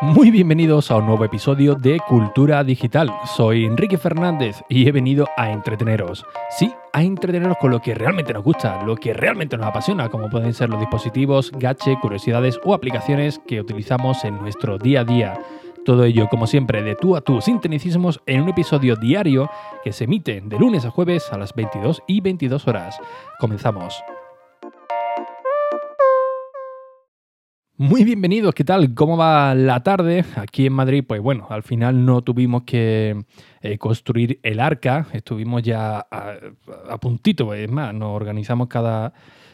Muy bienvenidos a un nuevo episodio de Cultura Digital. Soy Enrique Fernández y he venido a entreteneros. Sí, a entreteneros con lo que realmente nos gusta, lo que realmente nos apasiona, como pueden ser los dispositivos, gache, curiosidades o aplicaciones que utilizamos en nuestro día a día. Todo ello, como siempre, de tú a tú, sin en un episodio diario que se emite de lunes a jueves a las 22 y 22 horas. Comenzamos. Muy bienvenidos, ¿qué tal? ¿Cómo va la tarde? Aquí en Madrid, pues bueno, al final no tuvimos que eh, construir el arca, estuvimos ya a, puntito, es más, nos organizamos cada,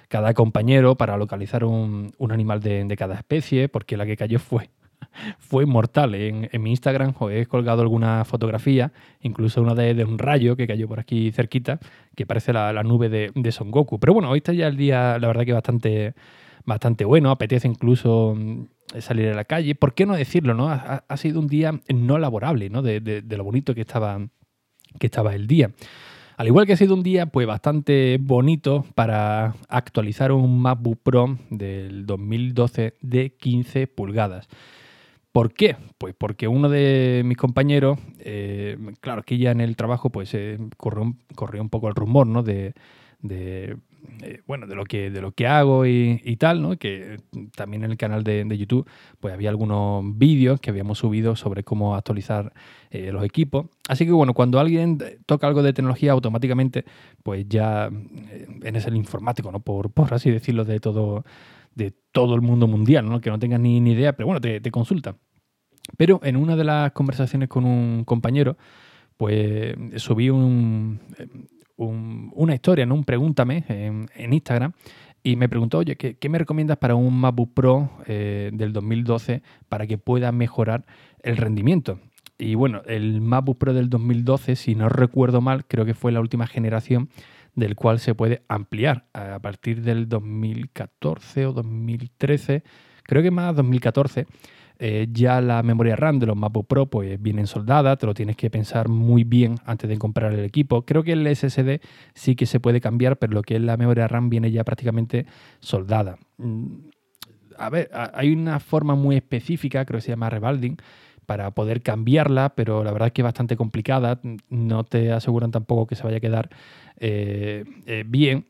cada compañero para localizar un, animal de, cada especie, porque la que cayó fue, fue mortal. En, mi Instagram he colgado alguna fotografía, incluso una de, un rayo que cayó por aquí cerquita, que parece la, nube de, de Son Goku. Pero bueno, hoy está ya el día, la verdad que bastante bastante bueno, apetece incluso mm, salir a la calle. ¿Por qué no decirlo? No? Ha, sido un día no laborable, ¿no? De, lo bonito que estaba, que estaba el día. Al igual que ha sido un día pues bastante bonito para actualizar un MacBook Pro del 2012 de 15 pulgadas. ¿Por qué? Pues porque uno de mis compañeros, eh, claro, que ya en el trabajo pues eh, corrió, un poco el rumor, ¿no? De, eh, bueno, de lo que, de lo que hago y, tal, ¿no? Que también en el canal de, YouTube pues había algunos vídeos que habíamos subido sobre cómo actualizar los equipos. Así que bueno, cuando alguien toca algo de tecnología automáticamente, pues ya eres el informático, ¿no? Por, por así decirlo, de todo, de todo el mundo mundial, ¿no? Que no tengas ni, ni idea, pero bueno, te, te consulta. Pero en una de las conversaciones con un compañero, pues subí un, una historia, ¿no? un pregúntame en, Instagram y me preguntó, oye, ¿qué, me recomiendas para un MacBook Pro eh, del 2012 para que pueda mejorar el rendimiento? Y bueno, el MacBook Pro del 2012, si no recuerdo mal, creo que fue la última generación del cual se puede ampliar a partir del 2014 o 2013, creo que más 2014 eh, ya la memoria RAM de los MacBook Pro pues vienen soldada, te lo tienes que pensar muy bien antes de comprar el equipo. Creo que el SSD sí que se puede cambiar, pero lo que es la memoria RAM viene ya prácticamente soldada. Mm, a ver, hay una forma muy específica, creo que se llama revalding, para poder cambiarla, pero la verdad es que es bastante complicada. No te aseguran tampoco que se vaya a quedar eh, eh, bien.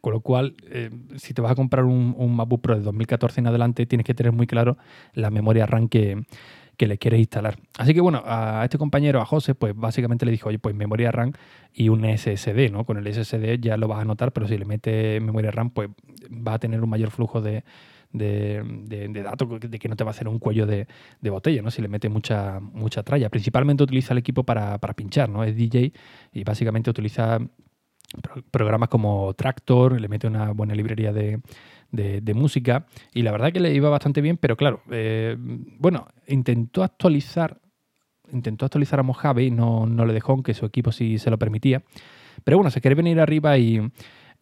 Con lo cual, eh, si te vas a comprar un, un, MacBook Pro de 2014 en adelante, tienes que tener muy claro la memoria RAM que, le quieres instalar. Así que bueno, a este compañero, a José, pues básicamente le dijo, oye, pues memoria RAM y un SSD, ¿no? Con el SSD ya lo vas a notar, pero si le metes memoria RAM, pues va a tener un mayor flujo de, datos, de que no te va a hacer un cuello de, botella, ¿no? Si le mete mucha, mucha tralla. Principalmente utiliza el equipo para, para pinchar, ¿no? Es DJ y básicamente utiliza programas como Tractor, le mete una buena librería de, música y la verdad que le iba bastante bien, pero claro, eh, bueno, intentó actualizar, intentó actualizar a Mojave y no, no le dejó, aunque su equipo sí se lo permitía. Pero bueno, se quiere venir arriba y,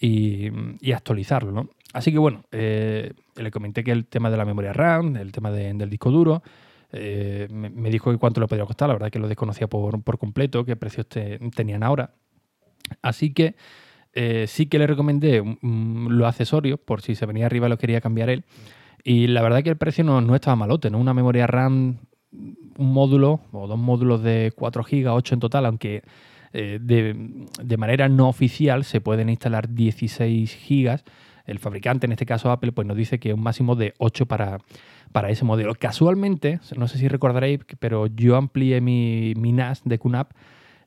y, actualizarlo, ¿no? Así que bueno, eh, le comenté que el tema de la memoria RAM, el tema del disco duro, eh, me, dijo que cuánto le podría costar, la verdad que lo desconocía por, por completo, qué precios tenían ahora. Así que eh, sí que le recomendé los accesorios por si se venía arriba lo quería cambiar él. Y la verdad que el precio no, no estaba malote, ¿no? Una memoria RAM, un módulo o dos módulos de 4 GB, 8 en total, aunque eh, de, manera no oficial se pueden instalar 16 GB. El fabricante, en este caso Apple, pues nos dice que un máximo de 8 para, para ese modelo. Casualmente, no sé si recordaréis, pero yo amplié mi, mi NAS de QNAP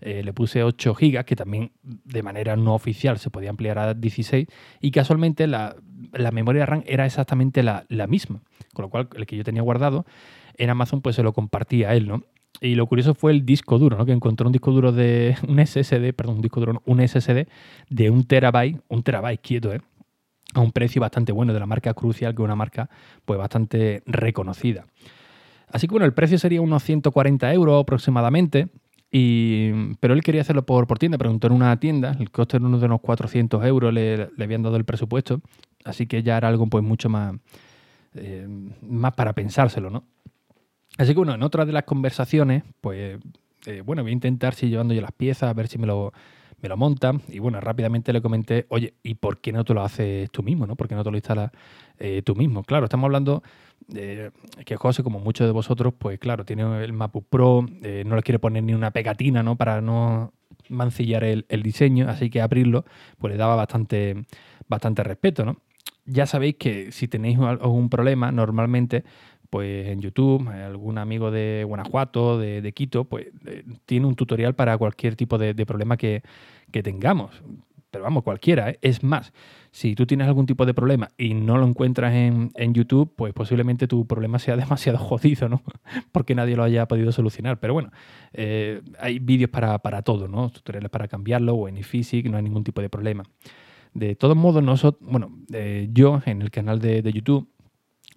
eh, le puse 8 gigas, que también de manera no oficial se podía ampliar a 16, y casualmente la, memoria RAM era exactamente la, misma, con lo cual el que yo tenía guardado en Amazon pues se lo compartía a él, ¿no? Y lo curioso fue el disco duro, ¿no? Que encontró un disco duro de un SSD, perdón, un disco duro, un SSD de un terabyte, un terabyte quieto, ¿eh? A un precio bastante bueno de la marca Crucial, que es una marca pues bastante reconocida. Así que bueno, el precio sería unos 140 euros aproximadamente. Y, pero él quería hacerlo por, tienda, preguntó en una tienda, el coste era uno de unos 400 euros, le, habían dado el presupuesto, así que ya era algo pues mucho más, eh, más para pensárselo, ¿no? Así que bueno, en otra de las conversaciones, pues eh, bueno, voy a intentar si llevando yo las piezas, a ver si me lo, me lo monta y bueno, rápidamente le comenté, oye, ¿y por qué no te lo haces tú mismo? ¿no? ¿Por qué no te lo instalas eh, tú mismo? Claro, estamos hablando de que José, como muchos de vosotros, pues claro, tiene el MacBook Pro, eh, no le quiere poner ni una pegatina, ¿no? Para no mancillar el, diseño, así que abrirlo, pues le daba bastante, bastante respeto, ¿no? Ya sabéis que si tenéis algún problema, normalmente pues en YouTube, algún amigo de Guanajuato, de, Quito, pues eh, tiene un tutorial para cualquier tipo de, problema que, tengamos. Pero vamos, cualquiera. ¿eh? Es más, si tú tienes algún tipo de problema y no lo encuentras en, YouTube, pues posiblemente tu problema sea demasiado jodido, ¿no? Porque nadie lo haya podido solucionar. Pero bueno, eh, hay vídeos para, todo, ¿no? Tutoriales para cambiarlo o en ePhysics, no hay ningún tipo de problema. De todos modos, nosotros, bueno, yo en el canal de, de YouTube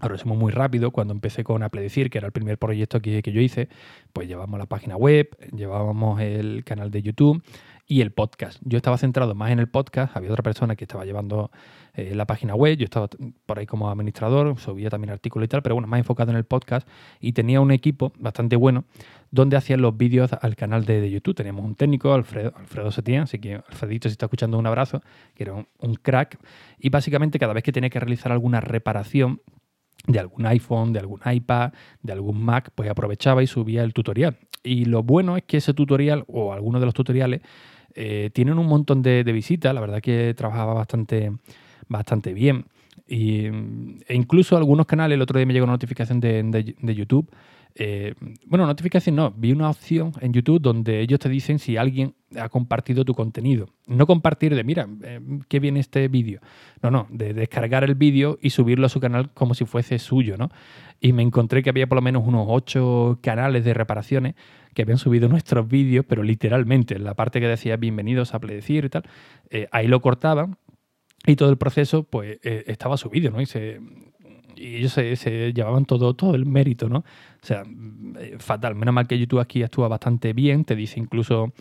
Ahora somos muy rápido. Cuando empecé con Apple Decir, que era el primer proyecto que, yo hice, pues llevábamos la página web, llevábamos el canal de YouTube y el podcast. Yo estaba centrado más en el podcast, había otra persona que estaba llevando eh, la página web, yo estaba por ahí como administrador, subía también artículos y tal, pero bueno, más enfocado en el podcast y tenía un equipo bastante bueno donde hacían los vídeos al canal de, YouTube. Teníamos un técnico, Alfredo, Alfredo Setién, así que Alfredito, si está escuchando, un abrazo, que era un crack. Y básicamente cada vez que tenía que realizar alguna reparación, de algún iPhone, de algún iPad, de algún Mac, pues aprovechaba y subía el tutorial. Y lo bueno es que ese tutorial o algunos de los tutoriales eh, tienen un montón de, visitas, la verdad que trabajaba bastante, bastante bien. Y, e incluso algunos canales, el otro día me llegó una notificación de YouTube eh, bueno, notificación no, vi una opción en YouTube donde ellos te dicen si alguien ha compartido tu contenido. No compartir de, mira, eh, qué viene este vídeo. No, no, de descargar el vídeo y subirlo a su canal como si fuese suyo, ¿no? Y me encontré que había por lo menos unos ocho canales de reparaciones que habían subido nuestros vídeos, pero literalmente, en la parte que decía bienvenidos a Pledecir y tal, eh, ahí lo cortaban y todo el proceso pues estaba subido, ¿no? Y se, y ellos se, llevaban todo, todo el mérito, ¿no? O sea, eh, fatal. Menos mal que YouTube aquí actúa bastante bien, te dice incluso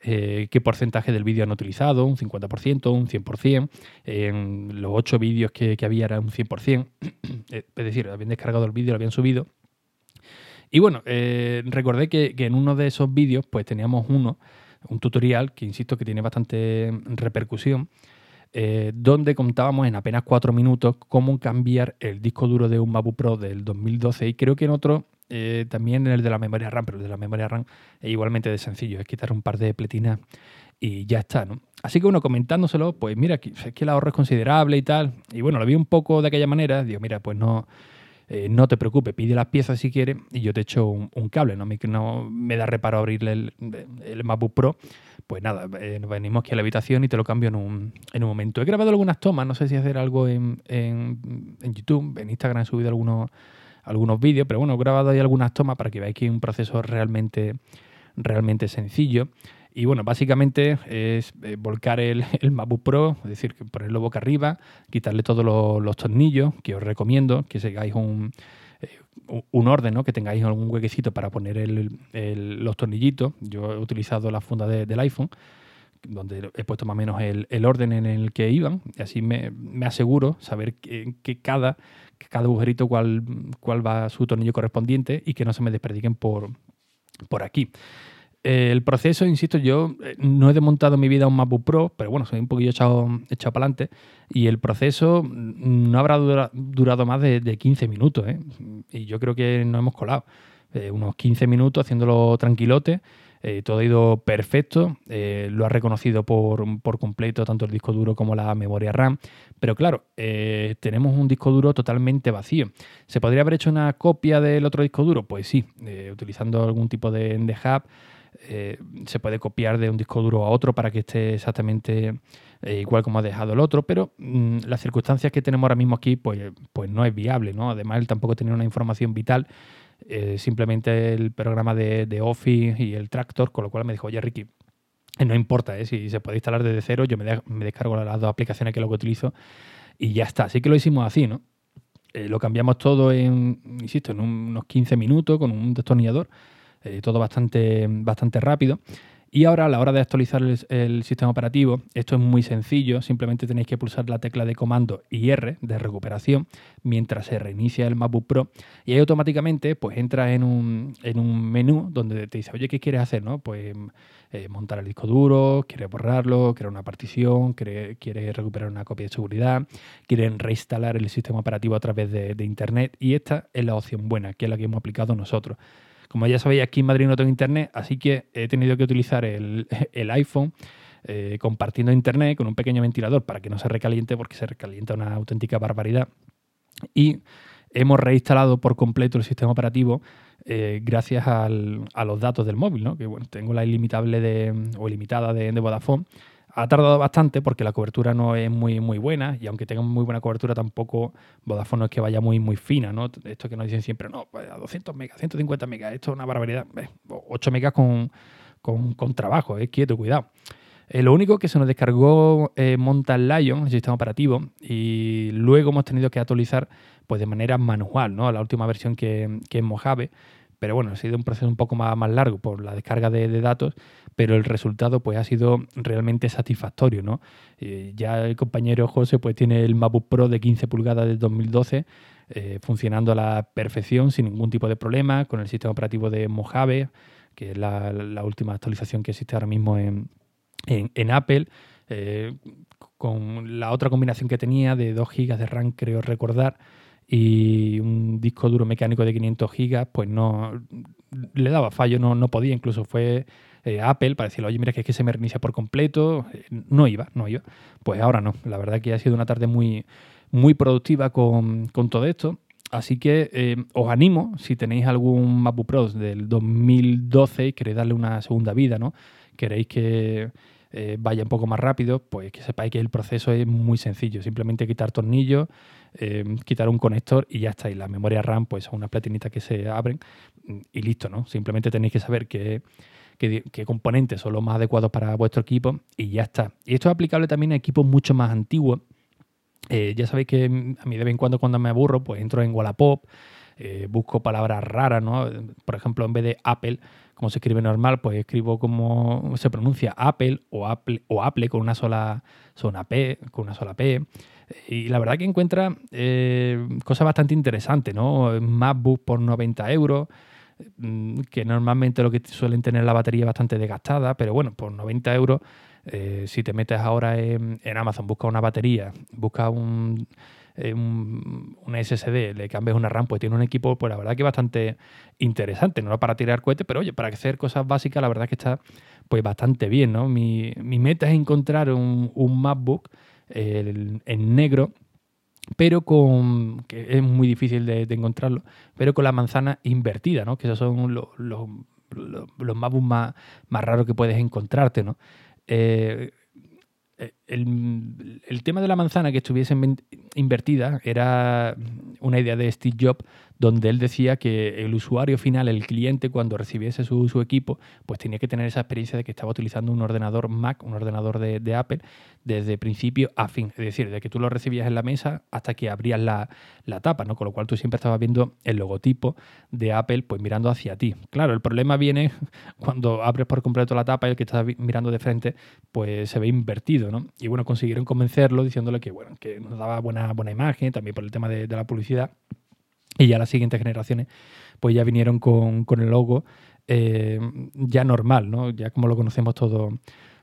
eh, qué porcentaje del vídeo han utilizado, un 50%, un 100%. En los ocho vídeos que, había era un 100%. Eh, es decir, habían descargado el vídeo, lo habían subido. Y bueno, recordé que, que, en uno de esos vídeos pues teníamos uno, un tutorial que insisto que tiene bastante repercusión, eh, donde contábamos en apenas cuatro minutos cómo cambiar el disco duro de un MacBook Pro del 2012 y creo que en otro eh, también en el de la memoria RAM, pero el de la memoria RAM es igualmente de sencillo, es quitar un par de pletinas y ya está, ¿no? Así que bueno, comentándoselo, pues mira, es que el ahorro es considerable y tal, y bueno, lo vi un poco de aquella manera, digo, mira, pues no, eh, no te preocupes, pide las piezas si quieres y yo te echo un, cable, ¿no? me da reparo abrirle el, el Pro, pues nada, eh, nos venimos aquí a la habitación y te lo cambio en un, en un momento. He grabado algunas tomas, no sé si hacer algo en, en, en YouTube, en Instagram he subido algunos, algunos vídeos, pero bueno, he grabado ahí algunas tomas para que veáis que es un proceso realmente, realmente sencillo. Y bueno, básicamente es eh, volcar el, el, MacBook Pro, es decir, ponerlo boca arriba, quitarle todos los, tornillos, que os recomiendo que sigáis un, eh, un orden, ¿no? que tengáis algún huequecito para poner los tornillitos. Yo he utilizado la funda del iPhone, donde he puesto más o menos el, orden en el que iban, y así me, aseguro saber que, cada, cada agujerito cuál, cuál va su tornillo correspondiente y que no se me desperdiquen por, por aquí el proceso, insisto, yo eh, no he desmontado mi vida un MacBook Pro, pero bueno, soy un poquillo echado, echado para adelante. Y el proceso no habrá durado más de, 15 minutos. ¿eh? Y yo creo que nos hemos colado. Eh, unos 15 minutos haciéndolo tranquilote. todo ha ido perfecto. lo ha reconocido por, por, completo tanto el disco duro como la memoria RAM. Pero claro, tenemos un disco duro totalmente vacío. ¿Se podría haber hecho una copia del otro disco duro? Pues sí, utilizando algún tipo de, de. Eh, se puede copiar de un disco duro a otro para que esté exactamente eh, igual como ha dejado el otro, pero mm, las circunstancias que tenemos ahora mismo aquí, pues, pues no es viable, ¿no? Además, él tampoco tiene una información vital, eh, simplemente el programa de, Office y el Tractor, con lo cual me dijo, oye, Ricky, no importa, si se puede instalar desde cero, yo me, me, descargo las dos aplicaciones que luego utilizo y ya está. Así que lo hicimos así, ¿no? lo cambiamos todo en, insisto, en unos 15 minutos con un destornillador eh, todo bastante, bastante rápido. Y ahora a la hora de actualizar el, sistema operativo, esto es muy sencillo, simplemente tenéis que pulsar la tecla de comando y R de recuperación mientras se reinicia el MacBook Pro y ahí automáticamente pues entras en un, en un menú donde te dice, oye, ¿qué quieres hacer? ¿no? Pues eh, montar el disco duro, quieres borrarlo, crear una partición, quieres recuperar una copia de seguridad, quieren reinstalar el sistema operativo a través de, Internet y esta es la opción buena, que es la que hemos aplicado nosotros. Como ya sabéis, aquí en Madrid no tengo Internet, así que he tenido que utilizar el, iPhone. Eh, compartiendo internet con un pequeño ventilador para que no se recaliente porque se recalienta una auténtica barbaridad. Y hemos reinstalado por completo el sistema operativo eh, gracias a los datos del móvil, ¿no? que bueno, tengo la ilimitable de, o ilimitada de, Vodafone. Ha tardado bastante porque la cobertura no es muy, muy buena y aunque tenga muy buena cobertura tampoco Vodafone es que vaya muy, muy fina. ¿no? Esto que nos dicen siempre, no, pues a 200 megas, 150 megas, esto es una barbaridad. 8 megas con, con, trabajo, eh, quieto, cuidado. Eh, lo único que se nos descargó eh, Mountain Lion, el sistema operativo, y luego hemos tenido que actualizar pues, de manera manual, ¿no? La última versión que, que es Mojave. Pero bueno, ha sido un proceso un poco más, más largo por la descarga de, datos, pero el resultado pues, ha sido realmente satisfactorio. ¿no? Eh, ya el compañero José pues, tiene el MacBook Pro de 15 pulgadas de 2012 funcionando a la perfección, sin ningún tipo de problema, con el sistema operativo de Mojave, que es la, última actualización que existe ahora mismo en, en, Apple, eh, con la otra combinación que tenía de 2 GB de RAM, creo recordar, y disco duro mecánico de 500 GB, pues no le daba fallo, no, no podía, incluso fue eh, Apple para decirle, oye, mira que es que se me reinicia por completo, no iba, no iba. Pues ahora no, la verdad que ha sido una tarde muy, muy productiva con, todo esto. Así que eh, os animo, si tenéis algún MacBook Pro del 2012 y queréis darle una segunda vida, ¿no? Queréis que, eh, vaya un poco más rápido, pues que sepáis que el proceso es muy sencillo. Simplemente quitar tornillos, eh, quitar un conector y ya está. Y la memoria RAM, pues son unas platinitas que se abren y listo, ¿no? Simplemente tenéis que saber qué, qué, componentes son los más adecuados para vuestro equipo y ya está. Y esto es aplicable también a equipos mucho más antiguos. Eh, ya sabéis que a mí de vez en cuando cuando me aburro, pues entro en Wallapop, busco palabras raras, ¿no? Por ejemplo, en vez de Apple, como se escribe normal, pues escribo como se pronuncia Apple o Apple o Apple con una sola, P, con una sola P. Y la verdad que encuentra eh, cosas bastante interesantes, ¿no? MacBook por 90 euros, mm, que normalmente lo que suelen tener la batería bastante desgastada, pero bueno, por 90 euros, eh, si te metes ahora en, Amazon, busca una batería, busca un eh, un, una SSD, le cambias una RAM, pues tiene un equipo, pues la verdad que bastante interesante, no para tirar cohetes, pero oye, para hacer cosas básicas, la verdad que está pues bastante bien, ¿no? Mi, meta es encontrar un, MacBook en negro, pero con, que es muy difícil de, encontrarlo, pero con la manzana invertida, ¿no? Que esos son los, los, los, más, más raros que puedes encontrarte, ¿no? Eh, eh, el, tema de la manzana que estuviese invertida era una idea de Steve Jobs donde él decía que el usuario final, el cliente, cuando recibiese su, equipo, pues tenía que tener esa experiencia de que estaba utilizando un ordenador Mac, un ordenador de, Apple, desde principio a fin. Es decir, de que tú lo recibías en la mesa hasta que abrías la, tapa, ¿no? Con lo cual tú siempre estabas viendo el logotipo de Apple, pues mirando hacia ti. Claro, el problema viene cuando abres por completo la tapa y el que está mirando de frente, pues se ve invertido, ¿no? Y bueno, consiguieron convencerlo diciéndole que, bueno, que nos daba buena, buena imagen, también por el tema de la publicidad y ya las siguientes generaciones pues ya vinieron con, el logo eh, ya normal, ¿no? Ya como lo conocemos todo,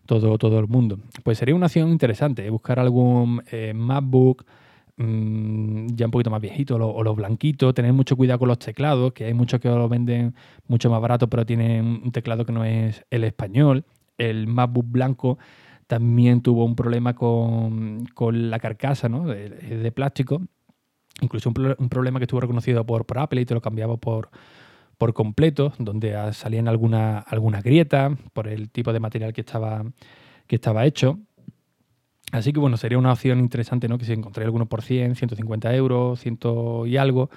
todo, todo el mundo. Pues sería una opción interesante, ¿eh? buscar algún eh, MacBook mm, ya un poquito más viejito o los blanquitos, tener mucho cuidado con los teclados, que hay muchos que lo venden mucho más barato, pero tienen un teclado que no es el español. El MacBook blanco también tuvo un problema con, la carcasa, ¿no? de plástico Incluso un, problema que estuvo reconocido por, Apple y te lo cambiaba por, por completo, donde salían alguna, alguna grieta por el tipo de material que estaba, que estaba hecho. Así que bueno, sería una opción interesante, ¿no? Que si encontré alguno por 100, 150 euros, 100 y algo,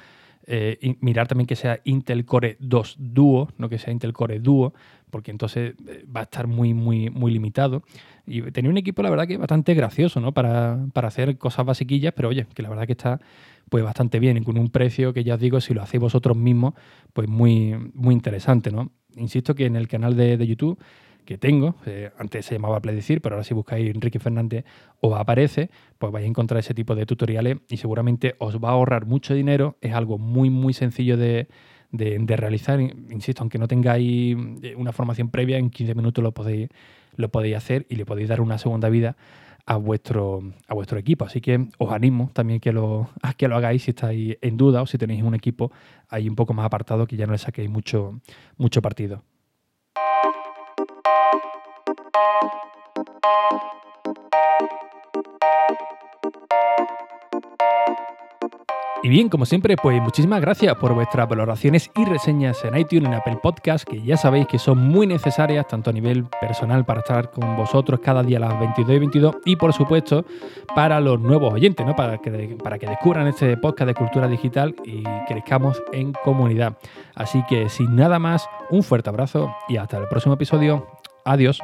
eh, mirar también que sea Intel Core 2 Duo, no que sea Intel Core Duo, porque entonces eh, va a estar muy, muy, muy limitado. Y tenía un equipo, la verdad, que bastante gracioso, ¿no? Para, hacer cosas basiquillas, pero oye, que la verdad que está pues bastante bien con un precio que ya os digo, si lo hacéis vosotros mismos, pues muy, muy interesante, ¿no? Insisto que en el canal de, YouTube que tengo, eh, antes se llamaba Pledecir, pero ahora si buscáis Enrique Fernández os aparece, pues vais a encontrar ese tipo de tutoriales y seguramente os va a ahorrar mucho dinero. Es algo muy, muy sencillo de, de, realizar. Insisto, aunque no tengáis eh, una formación previa, en 15 minutos lo podéis, lo podéis hacer y le podéis dar una segunda vida a vuestro, a vuestro equipo. Así que os animo también que lo, a que lo hagáis si estáis en duda o si tenéis un equipo ahí un poco más apartado que ya no le saquéis mucho, mucho partido. Thank you. Y bien, como siempre, pues muchísimas gracias por vuestras valoraciones y reseñas en iTunes, en Apple Podcast, que ya sabéis que son muy necesarias, tanto a nivel personal para estar con vosotros cada día a las 22 y 22, y por supuesto para los nuevos oyentes, ¿no? para, que, para que descubran este podcast de cultura digital y crezcamos en comunidad. Así que sin nada más, un fuerte abrazo y hasta el próximo episodio. Adiós.